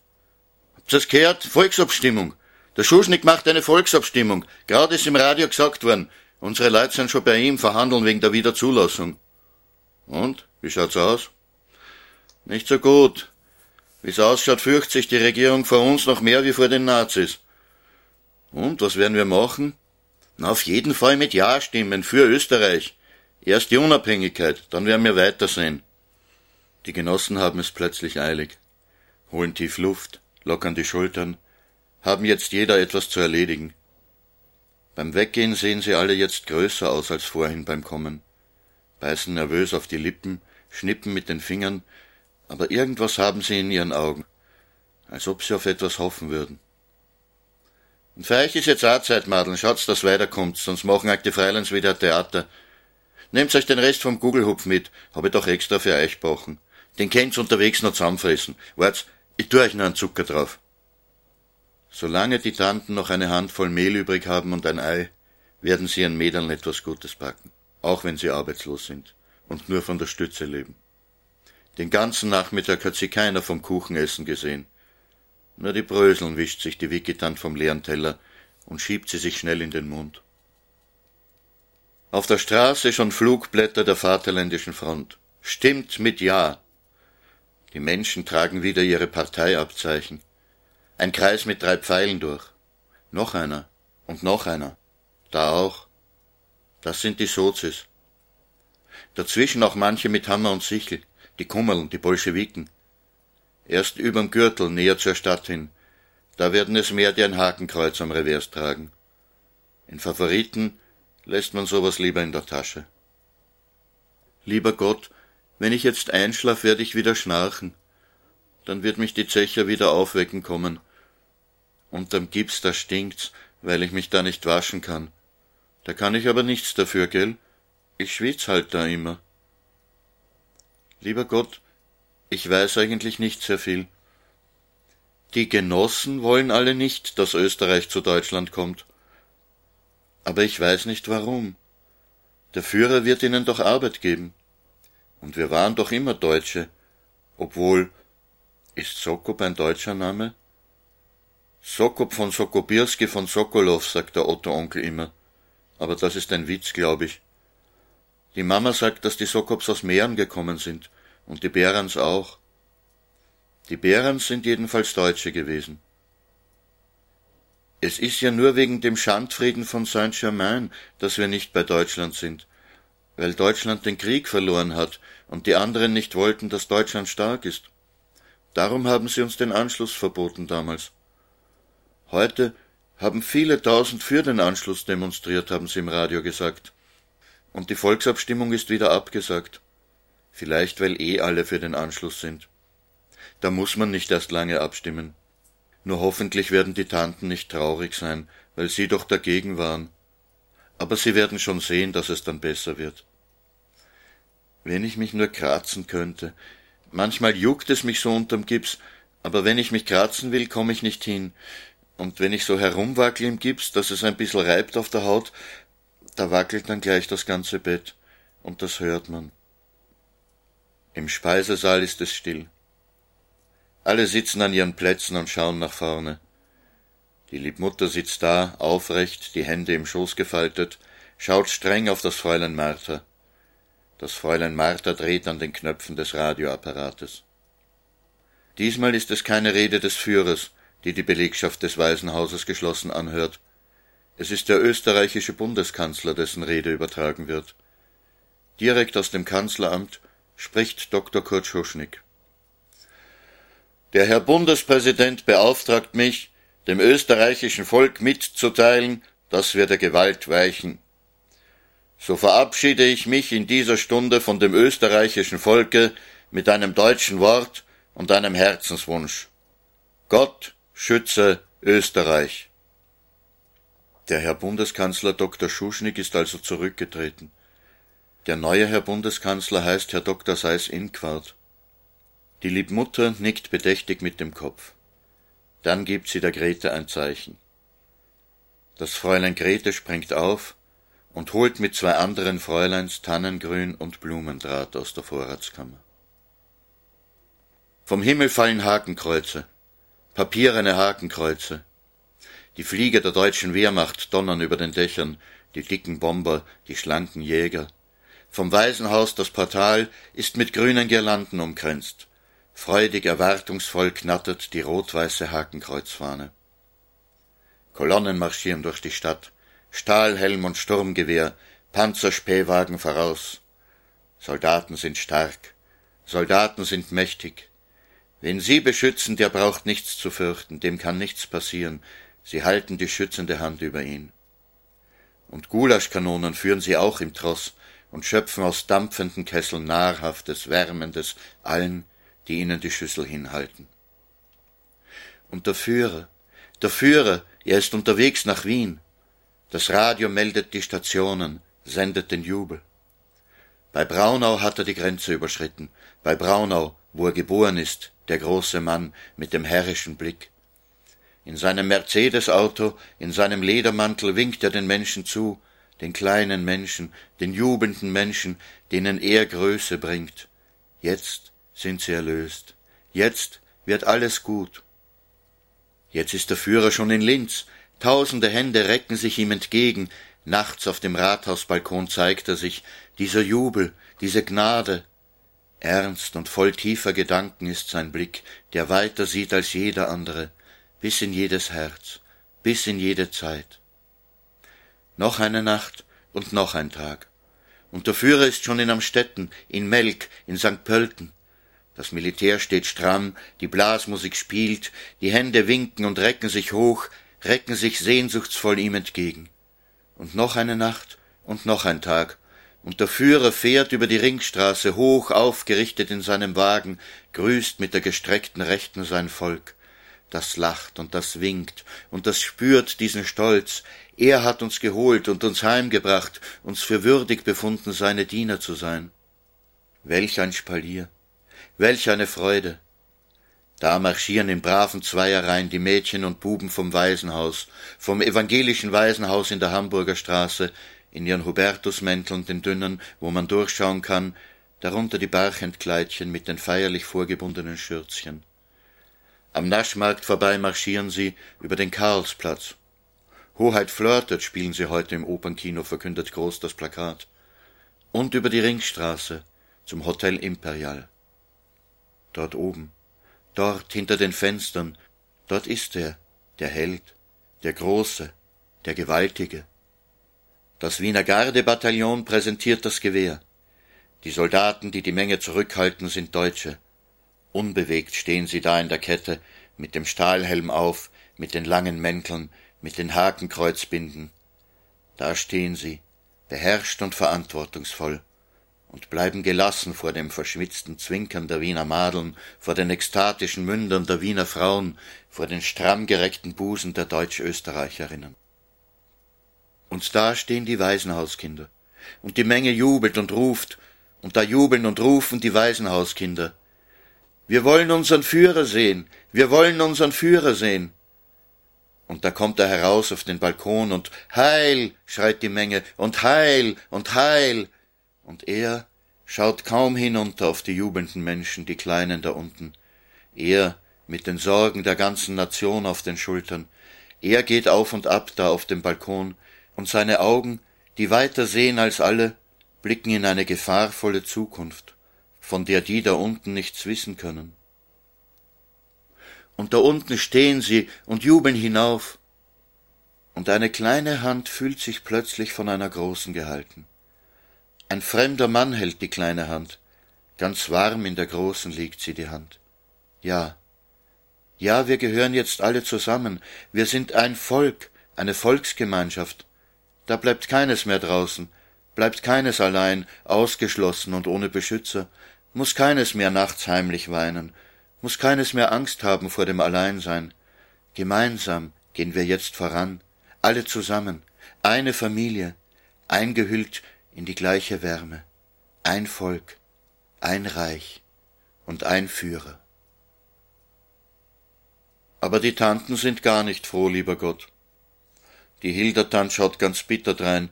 Habt ihr's gehört? Volksabstimmung. Der Schuschnigg macht eine Volksabstimmung. Gerade ist im Radio gesagt worden. Unsere Leute sind schon bei ihm, verhandeln wegen der Wiederzulassung. Und? Wie schaut's aus? Nicht so gut. Wie es ausschaut, fürchtet sich die Regierung vor uns noch mehr wie vor den Nazis. Und was werden wir machen? Na, auf jeden Fall mit Ja stimmen für Österreich. Erst die Unabhängigkeit, dann werden wir weitersehen. Die Genossen haben es plötzlich eilig, holen tief Luft, lockern die Schultern, haben jetzt jeder etwas zu erledigen. Beim Weggehen sehen sie alle jetzt größer aus als vorhin beim Kommen, beißen nervös auf die Lippen, schnippen mit den Fingern, aber irgendwas haben sie in ihren Augen, als ob sie auf etwas hoffen würden. Und für euch ist jetzt auch Zeit, Madeln, schaut's, dass weiterkommt, sonst machen euch die Freilands wieder Theater. Nehmt euch den Rest vom Gugelhupf mit, hab ich doch extra für euch gebrochen. Den könnt's unterwegs noch zusammenfressen. Wart's, ich tu euch noch einen Zucker drauf. Solange die Tanten noch eine Handvoll Mehl übrig haben und ein Ei, werden sie ihren Mädern etwas Gutes backen, auch wenn sie arbeitslos sind und nur von der Stütze leben. Den ganzen Nachmittag hat sie keiner vom Kuchenessen gesehen. Nur die Bröseln wischt sich die Wicketant vom leeren Teller und schiebt sie sich schnell in den Mund. Auf der Straße schon Flugblätter der Vaterländischen Front. Stimmt mit Ja. Die Menschen tragen wieder ihre Parteiabzeichen. Ein Kreis mit drei Pfeilen durch. Noch einer und noch einer. Da auch. Das sind die Sozis. Dazwischen auch manche mit Hammer und Sichel die Kummerln, die Bolschewiken. Erst überm Gürtel, näher zur Stadt hin. Da werden es mehr, die ein Hakenkreuz am Revers tragen. In Favoriten lässt man sowas lieber in der Tasche. Lieber Gott, wenn ich jetzt einschlaf, werde ich wieder schnarchen. Dann wird mich die Zecher wieder aufwecken kommen. Unterm Gips, da stinkt's, weil ich mich da nicht waschen kann. Da kann ich aber nichts dafür, gell? Ich schwitz halt da immer. Lieber Gott, ich weiß eigentlich nicht sehr viel. Die Genossen wollen alle nicht, dass Österreich zu Deutschland kommt. Aber ich weiß nicht warum. Der Führer wird ihnen doch Arbeit geben. Und wir waren doch immer Deutsche. Obwohl, ist Sokop ein deutscher Name? Sokop von Sokobirski von Sokolow, sagt der Otto Onkel immer. Aber das ist ein Witz, glaube ich. Die Mama sagt, dass die Sokops aus Mähren gekommen sind und die Berans auch. Die Berans sind jedenfalls Deutsche gewesen. Es ist ja nur wegen dem Schandfrieden von Saint-Germain, dass wir nicht bei Deutschland sind, weil Deutschland den Krieg verloren hat und die anderen nicht wollten, dass Deutschland stark ist. Darum haben sie uns den Anschluss verboten damals. Heute haben viele tausend für den Anschluss demonstriert, haben sie im Radio gesagt und die Volksabstimmung ist wieder abgesagt. Vielleicht weil eh alle für den Anschluss sind. Da muss man nicht erst lange abstimmen. Nur hoffentlich werden die Tanten nicht traurig sein, weil sie doch dagegen waren. Aber sie werden schon sehen, dass es dann besser wird. Wenn ich mich nur kratzen könnte. Manchmal juckt es mich so unterm Gips, aber wenn ich mich kratzen will, komme ich nicht hin. Und wenn ich so herumwackel im Gips, dass es ein bisschen reibt auf der Haut, da wackelt dann gleich das ganze Bett, und das hört man. Im Speisesaal ist es still. Alle sitzen an ihren Plätzen und schauen nach vorne. Die Liebmutter sitzt da, aufrecht, die Hände im Schoß gefaltet, schaut streng auf das Fräulein Martha. Das Fräulein Martha dreht an den Knöpfen des Radioapparates. Diesmal ist es keine Rede des Führers, die die Belegschaft des Waisenhauses geschlossen anhört. Es ist der österreichische Bundeskanzler, dessen Rede übertragen wird. Direkt aus dem Kanzleramt spricht Dr. Kurt Schuschnigg. Der Herr Bundespräsident beauftragt mich, dem österreichischen Volk mitzuteilen, dass wir der Gewalt weichen. So verabschiede ich mich in dieser Stunde von dem österreichischen Volke mit einem deutschen Wort und einem Herzenswunsch. Gott schütze Österreich. Der Herr Bundeskanzler Dr. Schuschnigg ist also zurückgetreten. Der neue Herr Bundeskanzler heißt Herr Dr. Seyß-Inquart. Die Liebmutter nickt bedächtig mit dem Kopf. Dann gibt sie der Grete ein Zeichen. Das Fräulein Grete springt auf und holt mit zwei anderen Fräuleins Tannengrün und Blumendraht aus der Vorratskammer. Vom Himmel fallen Hakenkreuze, papierene Hakenkreuze. Die Flieger der deutschen Wehrmacht donnern über den Dächern, die dicken Bomber, die schlanken Jäger. Vom Waisenhaus das Portal ist mit grünen Girlanden umkränzt. Freudig erwartungsvoll knattert die rot-weiße Hakenkreuzfahne. Kolonnen marschieren durch die Stadt, Stahlhelm und Sturmgewehr, Panzerspähwagen voraus. Soldaten sind stark, Soldaten sind mächtig. Wen sie beschützen, der braucht nichts zu fürchten, dem kann nichts passieren, sie halten die schützende Hand über ihn. Und Gulaschkanonen führen sie auch im Tross und schöpfen aus dampfenden Kesseln nahrhaftes, wärmendes allen, die ihnen die Schüssel hinhalten. Und der Führer, der Führer, er ist unterwegs nach Wien. Das Radio meldet die Stationen, sendet den Jubel. Bei Braunau hat er die Grenze überschritten, bei Braunau, wo er geboren ist, der große Mann mit dem herrischen Blick. In seinem Mercedes-Auto, in seinem Ledermantel winkt er den Menschen zu, den kleinen Menschen, den jubelnden Menschen, denen er Größe bringt. Jetzt sind sie erlöst. Jetzt wird alles gut. Jetzt ist der Führer schon in Linz. Tausende Hände recken sich ihm entgegen. Nachts auf dem Rathausbalkon zeigt er sich. Dieser Jubel, diese Gnade. Ernst und voll tiefer Gedanken ist sein Blick, der weiter sieht als jeder andere, bis in jedes Herz, bis in jede Zeit. Noch eine Nacht und noch ein Tag. Und der Führer ist schon in Amstetten, in Melk, in St. Pölten. Das Militär steht stramm, die Blasmusik spielt, die Hände winken und recken sich hoch, recken sich sehnsuchtsvoll ihm entgegen. Und noch eine Nacht und noch ein Tag, und der Führer fährt über die Ringstraße hoch aufgerichtet in seinem Wagen, grüßt mit der gestreckten Rechten sein Volk. Das lacht und das winkt, und das spürt diesen Stolz. Er hat uns geholt und uns heimgebracht, uns für würdig befunden, seine Diener zu sein. Welch ein Spalier! Welch eine Freude! Da marschieren in braven Zweierreihen die Mädchen und Buben vom Waisenhaus, vom evangelischen Waisenhaus in der Hamburger Straße, in ihren Hubertusmänteln, den dünnen, wo man durchschauen kann, darunter die Barchentkleidchen mit den feierlich vorgebundenen Schürzchen. Am Naschmarkt vorbei marschieren sie über den Karlsplatz. Hoheit flirtet, spielen sie heute im Opernkino, verkündet groß das Plakat. Und über die Ringstraße zum Hotel Imperial dort oben, dort hinter den Fenstern, dort ist er, der Held, der Große, der Gewaltige. Das Wiener Gardebataillon präsentiert das Gewehr. Die Soldaten, die die Menge zurückhalten, sind Deutsche. Unbewegt stehen sie da in der Kette, mit dem Stahlhelm auf, mit den langen Mänteln, mit den Hakenkreuzbinden. Da stehen sie, beherrscht und verantwortungsvoll, und bleiben gelassen vor dem verschwitzten Zwinkern der Wiener Madeln, vor den ekstatischen Mündern der Wiener Frauen, vor den stramm gereckten Busen der Deutsch-Österreicherinnen. Und da stehen die Waisenhauskinder, und die Menge jubelt und ruft, und da jubeln und rufen die Waisenhauskinder. Wir wollen unseren Führer sehen, wir wollen unseren Führer sehen. Und da kommt er heraus auf den Balkon und Heil, schreit die Menge, und Heil, und Heil, und er schaut kaum hinunter auf die jubelnden Menschen, die Kleinen da unten. Er mit den Sorgen der ganzen Nation auf den Schultern. Er geht auf und ab da auf dem Balkon, und seine Augen, die weiter sehen als alle, blicken in eine gefahrvolle Zukunft, von der die da unten nichts wissen können. Und da unten stehen sie und jubeln hinauf. und eine kleine Hand fühlt sich plötzlich von einer großen gehalten. Ein fremder Mann hält die kleine Hand, ganz warm in der großen liegt sie die Hand. Ja, ja, wir gehören jetzt alle zusammen, wir sind ein Volk, eine Volksgemeinschaft. Da bleibt keines mehr draußen, bleibt keines allein, ausgeschlossen und ohne Beschützer, muss keines mehr nachts heimlich weinen, muss keines mehr Angst haben vor dem Alleinsein. Gemeinsam gehen wir jetzt voran, alle zusammen, eine Familie, eingehüllt in die gleiche Wärme, ein Volk, ein Reich und ein Führer. Aber die Tanten sind gar nicht froh, lieber Gott. Die Hildertant schaut ganz bitter drein,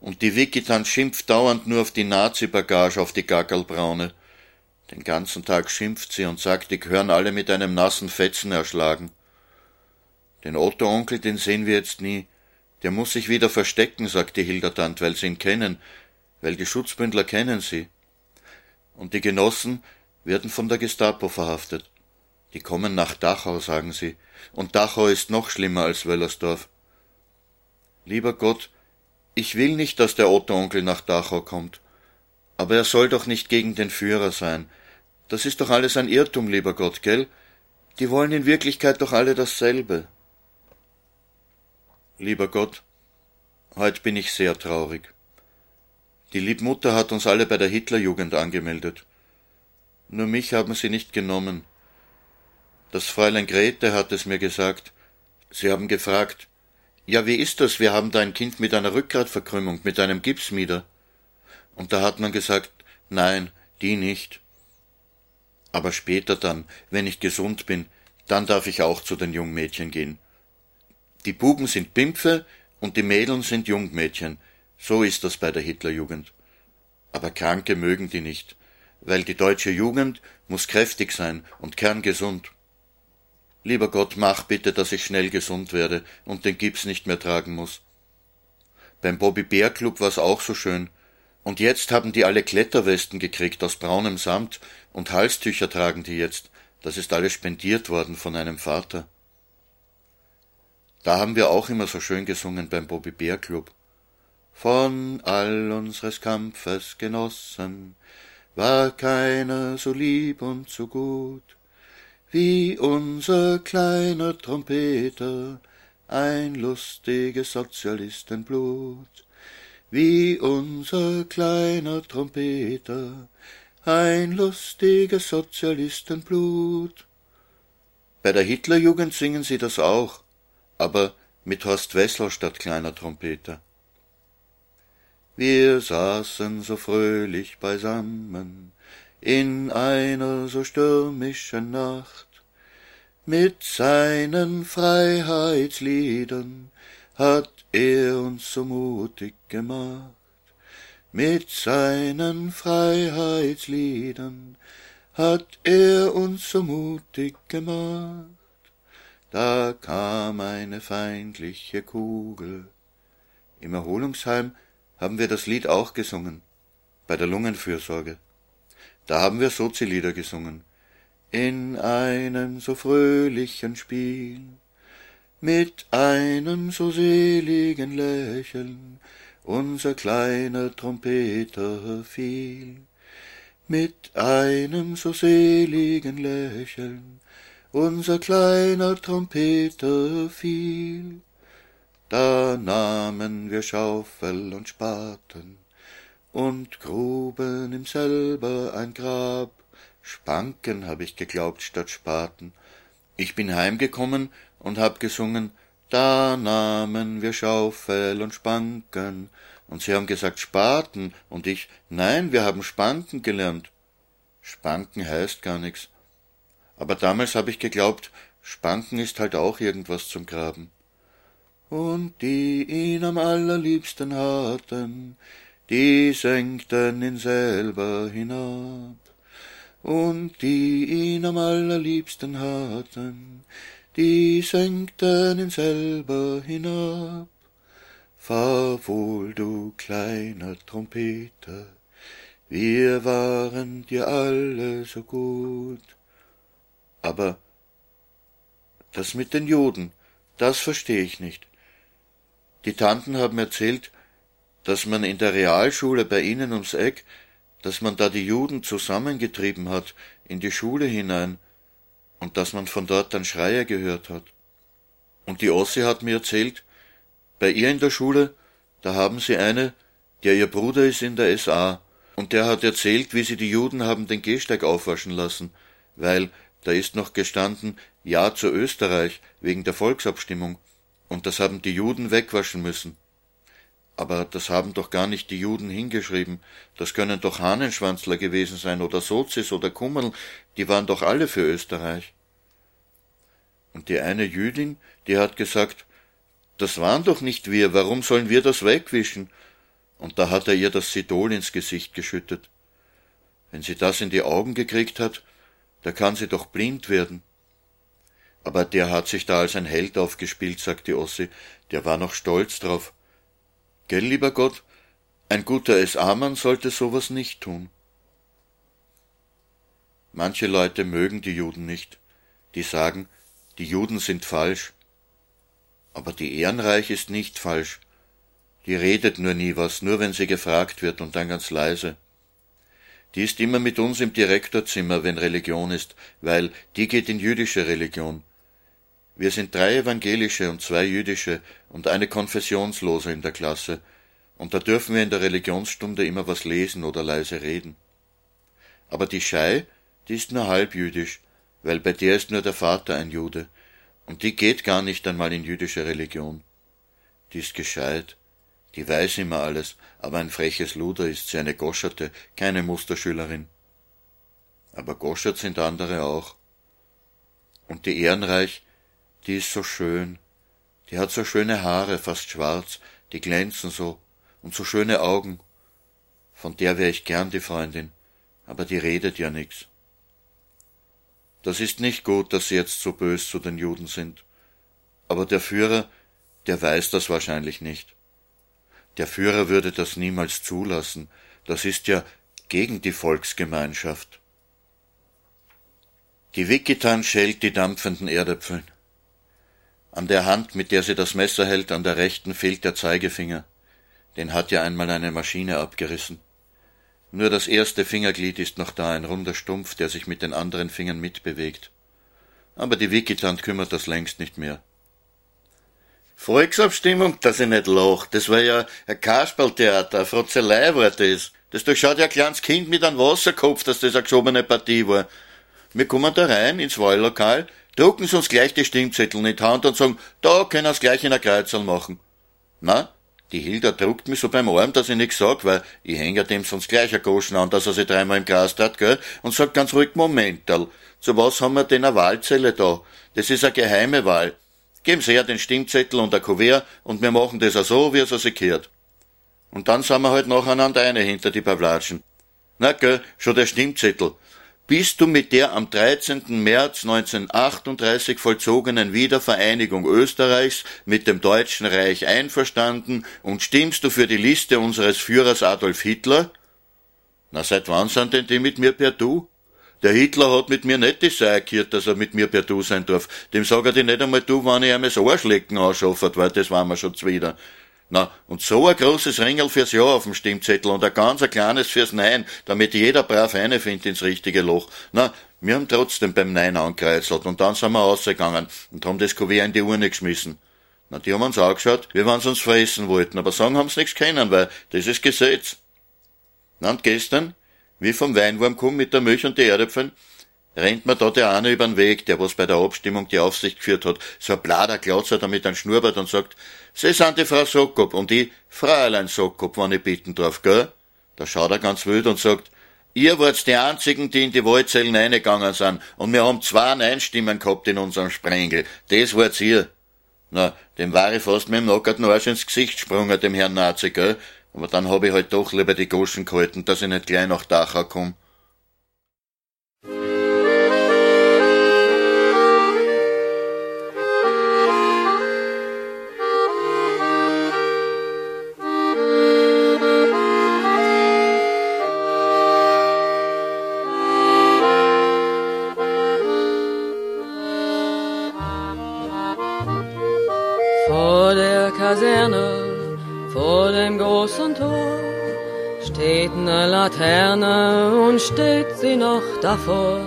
und die Wikitant schimpft dauernd nur auf die Nazi-Bagage, auf die Gackerlbraune. Den ganzen Tag schimpft sie und sagt, die gehören alle mit einem nassen Fetzen erschlagen. Den Otto-Onkel, den sehen wir jetzt nie. Der muss sich wieder verstecken, sagt die Hildertant, weil sie ihn kennen, weil die Schutzbündler kennen sie. Und die Genossen werden von der Gestapo verhaftet. Die kommen nach Dachau, sagen sie, und Dachau ist noch schlimmer als Wöllersdorf. Lieber Gott, ich will nicht, dass der Otto-Onkel nach Dachau kommt. Aber er soll doch nicht gegen den Führer sein. Das ist doch alles ein Irrtum, lieber Gott, gell? Die wollen in Wirklichkeit doch alle dasselbe. Lieber Gott, heut bin ich sehr traurig. Die Liebmutter hat uns alle bei der Hitlerjugend angemeldet. Nur mich haben sie nicht genommen. Das Fräulein Grete hat es mir gesagt. Sie haben gefragt, ja, wie ist das? Wir haben da ein Kind mit einer Rückgratverkrümmung, mit einem Gipsmieder. Und da hat man gesagt, nein, die nicht. Aber später dann, wenn ich gesund bin, dann darf ich auch zu den Jungmädchen gehen. Die Buben sind Pimpfe und die Mädeln sind Jungmädchen. So ist das bei der Hitlerjugend. Aber Kranke mögen die nicht, weil die deutsche Jugend muss kräftig sein und kerngesund. Lieber Gott, mach bitte, dass ich schnell gesund werde und den Gips nicht mehr tragen muss. Beim Bobby Bär Club war's auch so schön. Und jetzt haben die alle Kletterwesten gekriegt aus braunem Samt und Halstücher tragen die jetzt. Das ist alles spendiert worden von einem Vater. Da haben wir auch immer so schön gesungen beim Bobby Bär Club. Von all unseres Kampfes Genossen war keiner so lieb und so gut wie unser kleiner Trompeter, ein lustiges Sozialistenblut, wie unser kleiner Trompeter, ein lustiges Sozialistenblut. Bei der Hitlerjugend singen sie das auch, aber mit Horst Wessel statt kleiner Trompeter. Wir saßen so fröhlich beisammen, in einer so stürmischen Nacht. Mit seinen Freiheitsliedern hat er uns so mutig gemacht. Mit seinen Freiheitsliedern hat er uns so mutig gemacht. Da kam eine feindliche Kugel. Im Erholungsheim haben wir das Lied auch gesungen, bei der Lungenfürsorge. Da haben wir Sozilieder gesungen. In einem so fröhlichen Spiel, mit einem so seligen Lächeln, unser kleiner Trompeter fiel. Mit einem so seligen Lächeln, unser kleiner Trompeter fiel. Da nahmen wir Schaufel und Spaten, und gruben ihm selber ein Grab. Spanken, hab ich geglaubt, statt Spaten. Ich bin heimgekommen und hab gesungen, da nahmen wir Schaufel und Spanken. Und sie haben gesagt Spaten, und ich, nein, wir haben Spanken gelernt. Spanken heißt gar nichts. Aber damals hab ich geglaubt, Spanken ist halt auch irgendwas zum Graben. Und die ihn am allerliebsten hatten, die senkten ihn selber hinab. Und die ihn am allerliebsten hatten, die senkten ihn selber hinab. Fahr wohl, du kleiner Trompeter, wir waren dir alle so gut. Aber das mit den Juden, das versteh ich nicht. Die Tanten haben erzählt, dass man in der Realschule bei ihnen ums Eck, dass man da die Juden zusammengetrieben hat in die Schule hinein und dass man von dort dann Schreie gehört hat. Und die Ossi hat mir erzählt, bei ihr in der Schule, da haben sie eine, der ihr Bruder ist in der SA, und der hat erzählt, wie sie die Juden haben den Gehsteig aufwaschen lassen, weil da ist noch gestanden Ja zu Österreich wegen der Volksabstimmung, und das haben die Juden wegwaschen müssen. Aber das haben doch gar nicht die Juden hingeschrieben. Das können doch Hahnenschwanzler gewesen sein oder Sozis oder Kummerl, die waren doch alle für Österreich. Und die eine Jüdin, die hat gesagt, das waren doch nicht wir, warum sollen wir das wegwischen? Und da hat er ihr das Sidol ins Gesicht geschüttet. Wenn sie das in die Augen gekriegt hat, da kann sie doch blind werden. Aber der hat sich da als ein Held aufgespielt, sagte Ossi, der war noch stolz drauf. Gell, lieber Gott, ein guter SA-Mann sollte sowas nicht tun. Manche Leute mögen die Juden nicht, die sagen, die Juden sind falsch. Aber die Ehrenreich ist nicht falsch. Die redet nur nie was, nur wenn sie gefragt wird und dann ganz leise. Die ist immer mit uns im Direktorzimmer, wenn Religion ist, weil die geht in jüdische Religion. Wir sind drei evangelische und zwei jüdische und eine konfessionslose in der Klasse, und da dürfen wir in der Religionsstunde immer was lesen oder leise reden. Aber die Schei, die ist nur halb jüdisch, weil bei der ist nur der Vater ein Jude, und die geht gar nicht einmal in jüdische Religion. Die ist gescheit, die weiß immer alles, aber ein freches Luder ist sie, eine Goscherte, keine Musterschülerin. Aber Goschert sind andere auch. Und die Ehrenreich, die ist so schön, die hat so schöne Haare, fast schwarz, die glänzen so, und so schöne Augen. Von der wär ich gern die Freundin, aber die redet ja nix. Das ist nicht gut, dass sie jetzt so bös zu den Juden sind. Aber der Führer, der weiß das wahrscheinlich nicht. Der Führer würde das niemals zulassen. Das ist ja gegen die Volksgemeinschaft. Die Wikitan schält die dampfenden Erdäpfel. An der Hand, mit der sie das Messer hält, an der rechten fehlt der Zeigefinger. Den hat ja einmal eine Maschine abgerissen. Nur das erste Fingerglied ist noch da, ein runder Stumpf, der sich mit den anderen Fingern mitbewegt. Aber die Wikitant kümmert das längst nicht mehr. Volksabstimmung, dass ich nicht lach, das war ja ein Kasperltheater, ein Frotzelei war das. Das durchschaut ja ein kleines Kind mit einem Wasserkopf, dass das eine geschobene Partie war. Wir kommen da rein ins Wahllokal, drucken sie uns gleich die Stimmzettel in die Hand und sagen, da können wir's gleich in ein Kreuzerl machen. Na, die Hilda druckt mich so beim Arm, dass ich nix sag, weil ich häng ja dem sonst gleich ein Goschen an, dass er sich dreimal im Gras tat, gell, und sagt ganz ruhig, Momental, zu was haben wir denn eine Wahlzelle da? Das ist eine geheime Wahl. Geben Sie her den Stimmzettel und ein Kuvert und wir machen das auch so, wie es sich gehört. Und dann sind wir halt nacheinander eine hinter die Pavlatschen. Na gell, schon der Stimmzettel bist du mit der am 13. März 1938 vollzogenen Wiedervereinigung Österreichs mit dem Deutschen Reich einverstanden und stimmst du für die Liste unseres Führers Adolf Hitler? Na, seit wann sind denn die mit mir per Du? Der Hitler hat mit mir nicht das erklärt, dass er mit mir per Du sein darf. Dem sag er dir nicht einmal du, wann ich ihm das Arschlecken anschaffert, weil das war mir schon zuwider. Na, und so ein großes Ringel fürs Ja auf dem Stimmzettel und ein ganz ein kleines fürs Nein, damit jeder brav eine findet ins richtige Loch. Na, wir haben trotzdem beim Nein angekreuzelt und dann sind wir rausgegangen und haben das Kuvert in die Urne geschmissen. Na, die haben uns angeschaut, wie wenn sie uns fressen wollten, aber sagen haben sie nichts können, weil das ist Gesetz. Na, und gestern, wie vom Weinwurm kommen mit der Milch und die Erdäpfeln, rennt mir da der eine übern Weg, der was bei der Abstimmung die Aufsicht geführt hat, so ein blader Glotzer damit ein Schnurrbart und sagt, Sie sind die Frau Sokop und ich Fräulein Sokop, wenn ich bitten darf, gell? Da schaut er ganz wild und sagt, ihr wart die einzigen, die in die Wahlzellen eingegangen sind und wir haben zwei Nein-Stimmen gehabt in unserem Sprengel. Das wart ihr. Na, dem war ich fast mit dem nackerten Arsch ins Gesicht gesprungen, dem Herrn Nazi, gell? Aber dann hab ich halt doch lieber die Goschen gehalten, dass ich nicht gleich nach Dachau komm. Davor.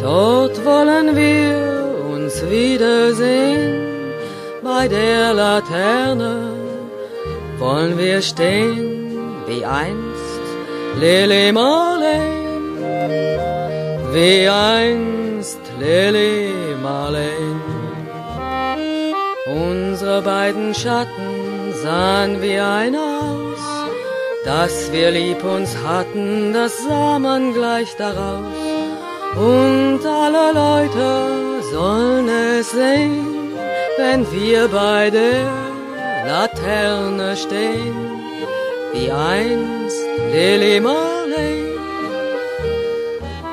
Dort wollen wir uns wiedersehen. Bei der Laterne wollen wir stehen wie einst Lili Marleen, wie einst Lili Marleen. Unsere beiden Schatten sahen wie ein aus, dass wir lieb uns hatten, das sah man gleich daraus. Und alle Leute sollen es sehen, wenn wir bei der Laterne stehen, wie einst Lili Marley,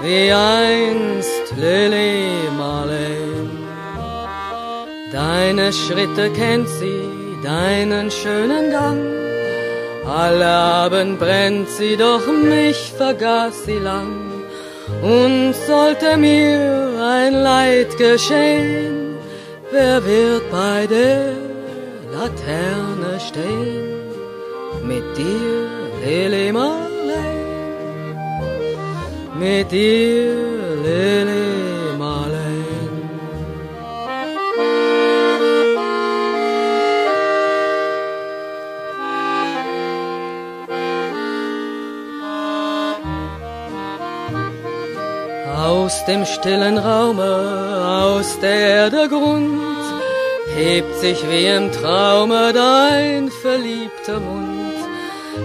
wie einst Lili Marley. Deine Schritte kennt sie, deinen schönen Gang. Alle Abend brennt sie, doch mich vergaß sie lang. Und sollte mir ein Leid geschehen, wer wird bei der Laterne stehen? Mit dir, Lili Marley, mit dir, Lili Aus dem stillen Raume, aus der der Grund, hebt sich wie im Traume dein verliebter Mund.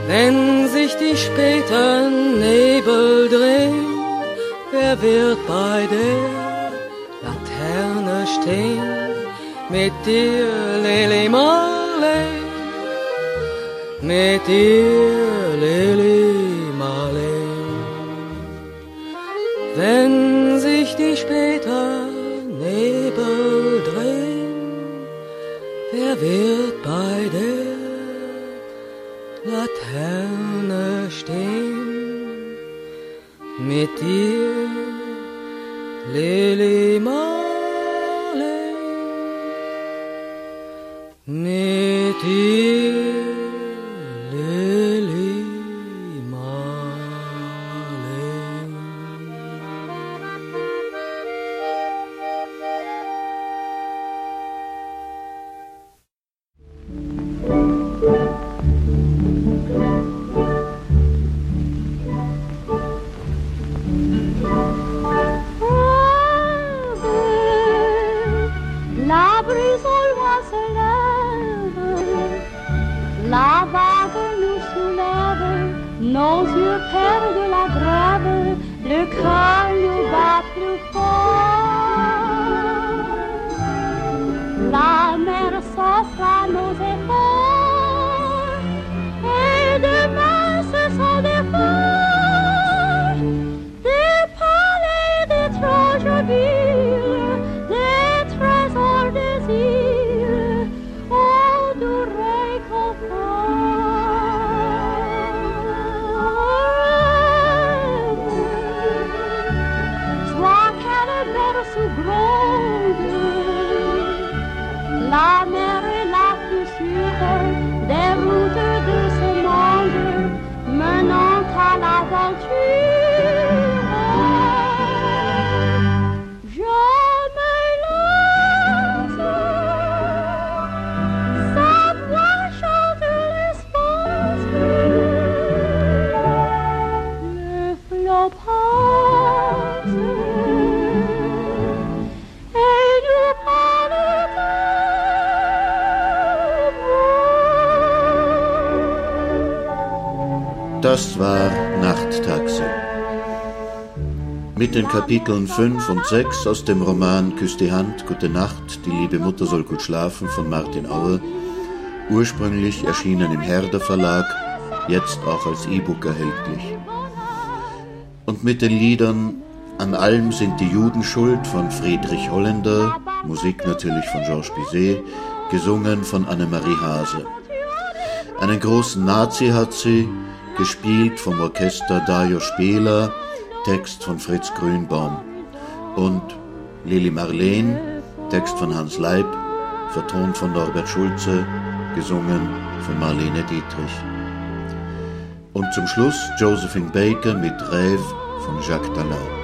Wenn sich die späten Nebel drehen, wer wird bei der Laterne stehen? Mit dir, Lili Marley, mit dir, Lili wird bei der Laterne stehen? Mit dir, Mit den Kapiteln 5 und 6 aus dem Roman Küss die Hand, Gute Nacht, die liebe Mutter soll gut schlafen von Martin Auer, ursprünglich erschienen im Herder Verlag, jetzt auch als E-Book erhältlich. Und mit den Liedern An allem sind die Juden schuld von Friedrich Holländer, Musik natürlich von Georges Bizet, gesungen von Annemarie Hase. Einen großen Nazi hat sie, gespielt vom Orchester Dario Spieler, Text von Fritz Grünbaum. Und Lili Marleen, Text von Hans Leib, vertont von Norbert Schulze, gesungen von Marlene Dietrich. Und zum Schluss Josephine Baker mit Rêve von Jacques Tallard.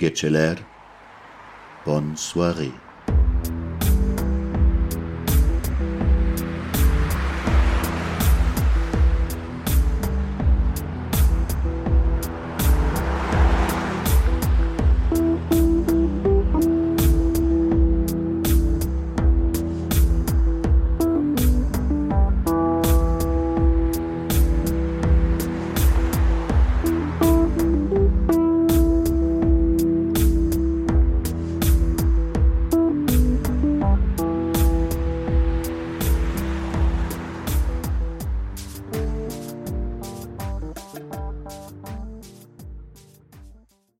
Getcheler. Bonne soirée.